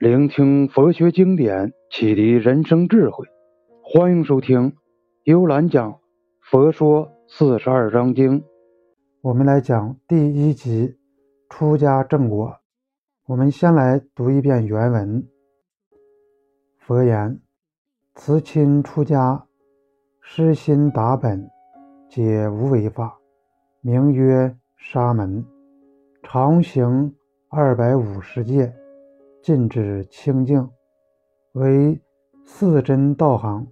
聆听佛学经典，启迪人生智慧。欢迎收听幽兰讲《佛说四十二章经》。我们来讲第一集出家正果。我们先来读一遍原文。佛言：慈亲出家，失心达本，解无为法，名曰沙门。常行二百五十戒。禁止清净，为四真道行，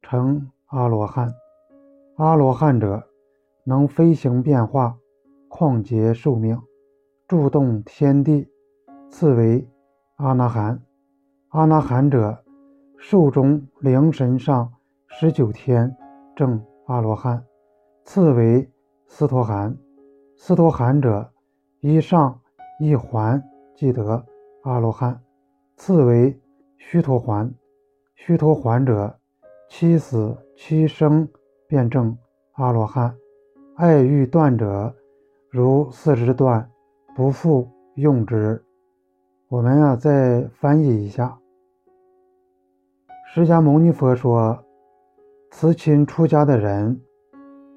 成阿罗汉。阿罗汉者，能飞行变化，旷劫寿命，助动天地，次为阿那含。阿那含者，寿终灵神上十九天，正阿罗汉，次为斯陀含。斯陀含者，一上一环即得。阿罗汉，次为须陀环。须陀环者，七死七生，便证阿罗汉。爱欲断者，如四肢断，不复用之。我们啊，再翻译一下。释迦牟尼佛说，慈亲出家的人，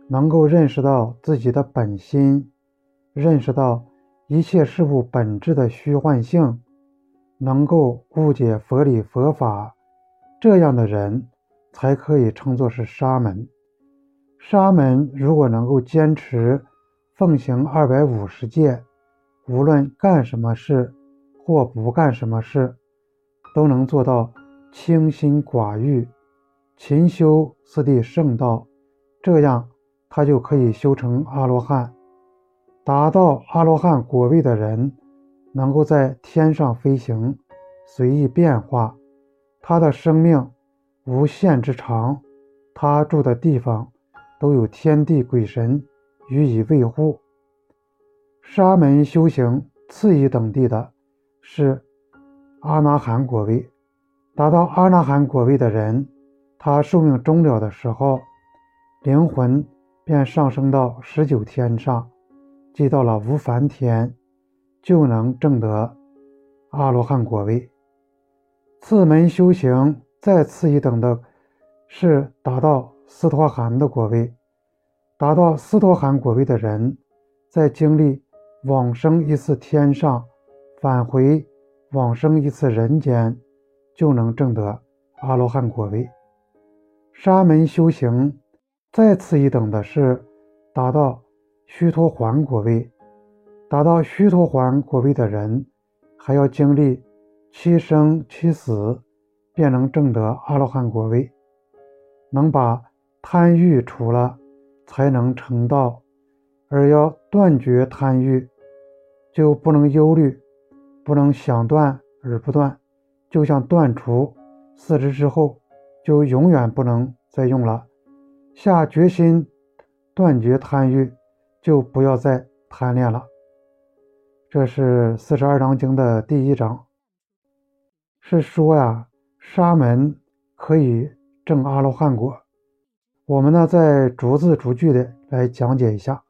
能够认识到自己的本心，认识到一切事物本质的虚幻性。能够误解佛理佛法，这样的人才可以称作是沙门。沙门如果能够坚持奉行二百五十戒，无论干什么事或不干什么事，都能做到清心寡欲，勤修四谛圣道，这样他就可以修成阿罗汉。达到阿罗汉果位的人。能够在天上飞行，随意变化，他的生命无限之长，他住的地方都有天地鬼神予以维护。沙门修行次一等地的是阿那含果位，达到阿那含果位的人，他寿命终了的时候，灵魂便上升到十九天上，即到了无烦天。就能证得阿罗汉果位。次门修行再次一等的，是达到斯陀含的果位。达到斯陀含果位的人，在经历往生一次天上，返回往生一次人间，就能证得阿罗汉果位。沙门修行再次一等的是达到须陀洹果位。达到须陀洹果位的人，还要经历七生七死，便能证得阿罗汉果位。能把贪欲除了，才能成道。而要断绝贪欲，就不能忧虑，不能想断而不断。就像断除四肢之后，就永远不能再用了。下决心断绝贪欲，就不要再贪恋了。这是四十二章经的第一章，是说呀，沙门可以证阿罗汉果。我们呢，再逐字逐句的来讲解一下。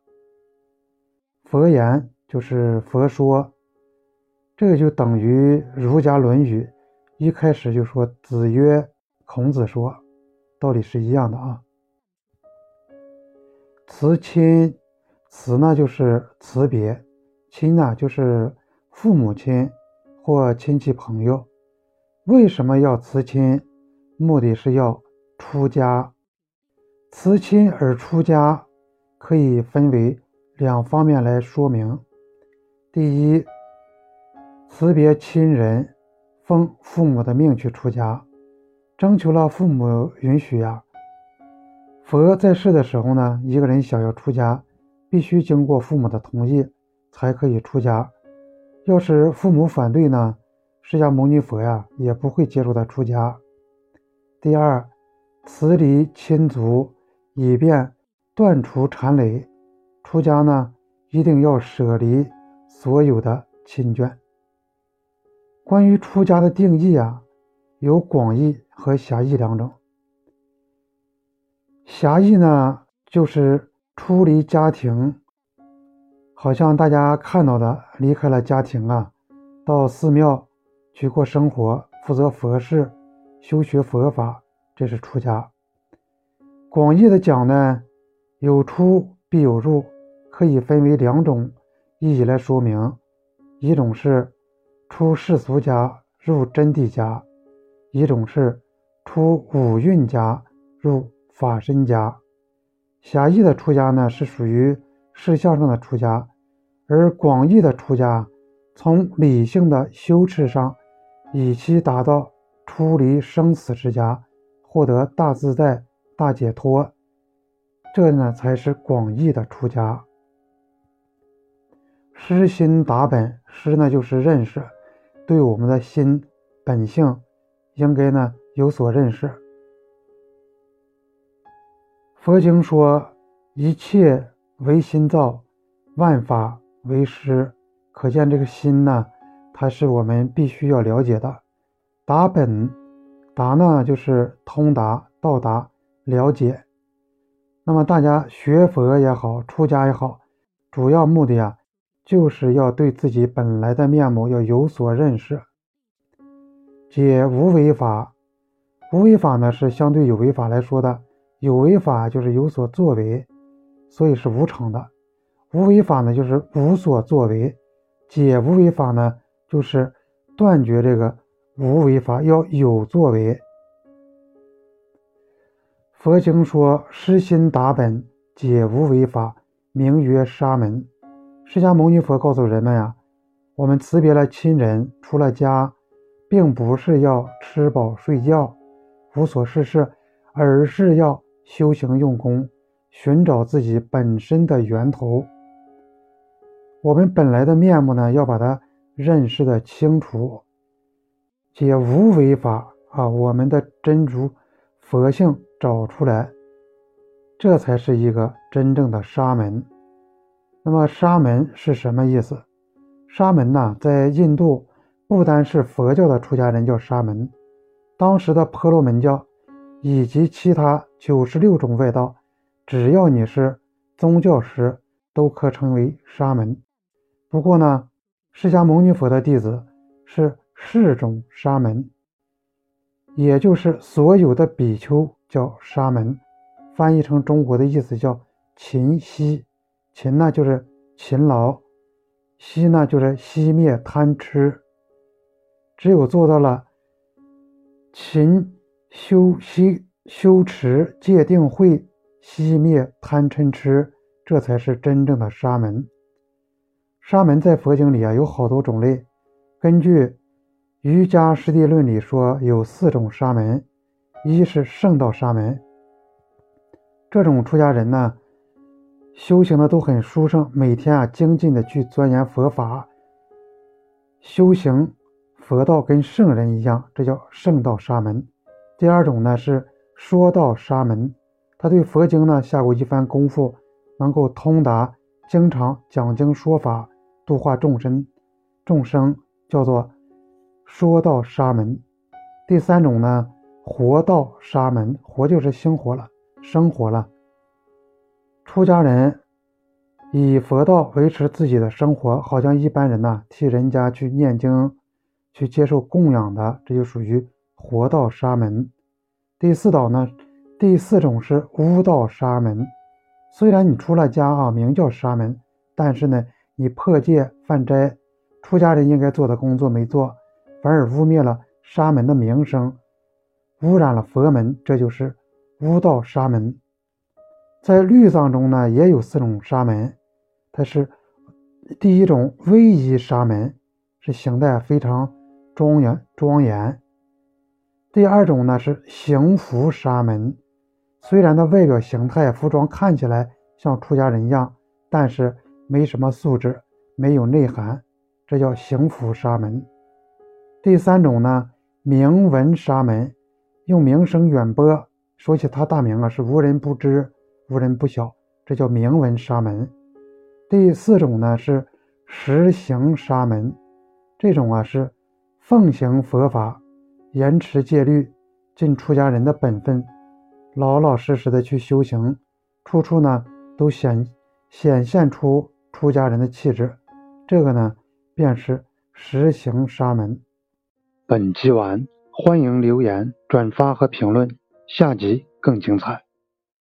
佛言就是佛说，这个就等于儒家《论语》一开始就说“子曰”，孔子说，道理是一样的啊。辞亲，辞呢就是辞别。亲呢，就是父母亲或亲戚朋友。为什么要辞亲？目的是要出家。辞亲而出家，可以分为两方面来说明。第一，辞别亲人，奉父母的命去出家，征求了父母允许呀。佛在世的时候呢，一个人想要出家，必须经过父母的同意。才可以出家。要是父母反对呢，释迦牟尼佛呀也不会接受他出家。第二，辞离亲族，以便断除缠累。出家呢，一定要舍离所有的亲眷。关于出家的定义啊，有广义和狭义两种。狭义呢，就是出离家庭。好像大家看到的，离开了家庭啊，到寺庙去过生活，负责佛事，修学佛法，这是出家。广义的讲呢，有出必有入，可以分为两种意义来说明：一种是出世俗家入真谛家，一种是出五蕴家入法身家。狭义的出家呢，是属于事相上的出家，而广义的出家，从理性的修持上，以其达到出离生死之家，获得大自在、大解脱，这呢才是广义的出家。失心达本，失呢就是认识，对我们的心本性，应该呢有所认识。佛经说：“一切唯心造，万法为师。”可见这个心呢，它是我们必须要了解的。达本，达呢就是通达、到达、了解。那么大家学佛也好，出家也好，主要目的啊，就是要对自己本来的面目要有所认识。解无为法，无为法呢是相对有为法来说的。有为法就是有所作为，所以是无常的；无为法呢，就是无所作为。解无为法呢，就是断绝这个无为法，要有作为。佛经说：“失心达本，解无为法，名曰沙门。”释迦牟尼佛告诉人们呀，我们辞别了亲人，出了家，并不是要吃饱睡觉、无所事事，而是要。修行用功，寻找自己本身的源头。我们本来的面目呢，要把它认识的清楚，解无为法啊，我们的真如佛性找出来，这才是一个真正的沙门。那么沙门是什么意思？沙门呢，在印度不单是佛教的出家人叫沙门，当时的婆罗门教。以及其他九十六种外道，只要你是宗教师，都可称为沙门。不过呢，释迦牟尼佛的弟子是四种沙门，也就是所有的比丘叫沙门。翻译成中国的意思叫勤息。勤呢就是勤劳，息呢就是熄灭贪吃。只有做到了勤。修息修持戒定慧，熄灭贪嗔痴，这才是真正的沙门。沙门在佛经里啊有好多种类。根据《瑜伽师地论》里说，有四种沙门：一是圣道沙门，这种出家人呢，修行的都很殊胜，每天啊精进的去钻研佛法，修行佛道跟圣人一样，这叫圣道沙门。第二种呢是说道沙门，他对佛经呢下过一番功夫，能够通达，经常讲经说法，度化众生，众生叫做说道沙门。第三种呢活道沙门，活就是生活了，生活了。出家人以佛道维持自己的生活，好像一般人呢替人家去念经，去接受供养的，这就属于。活道沙门，第四道呢？第四种是悟道沙门。虽然你出了家啊，名叫沙门，但是呢，你破戒犯斋，出家人应该做的工作没做，反而污蔑了沙门的名声，污染了佛门，这就是污道沙门。在律藏中呢，也有四种沙门，它是第一种威仪沙门，是形态非常庄严庄严。第二种呢是行服沙门，虽然它外表形态、服装看起来像出家人一样，但是没什么素质，没有内涵，这叫行服沙门。第三种呢，名闻沙门，用名声远播，说起他大名啊，是无人不知、无人不晓，这叫名闻沙门。第四种呢是实行沙门，这种啊是奉行佛法。严持戒律，尽出家人的本分，老老实实的去修行，处处呢都显显现出出家人的气质。这个呢，便是实行沙门。本集完，欢迎留言、转发和评论，下集更精彩。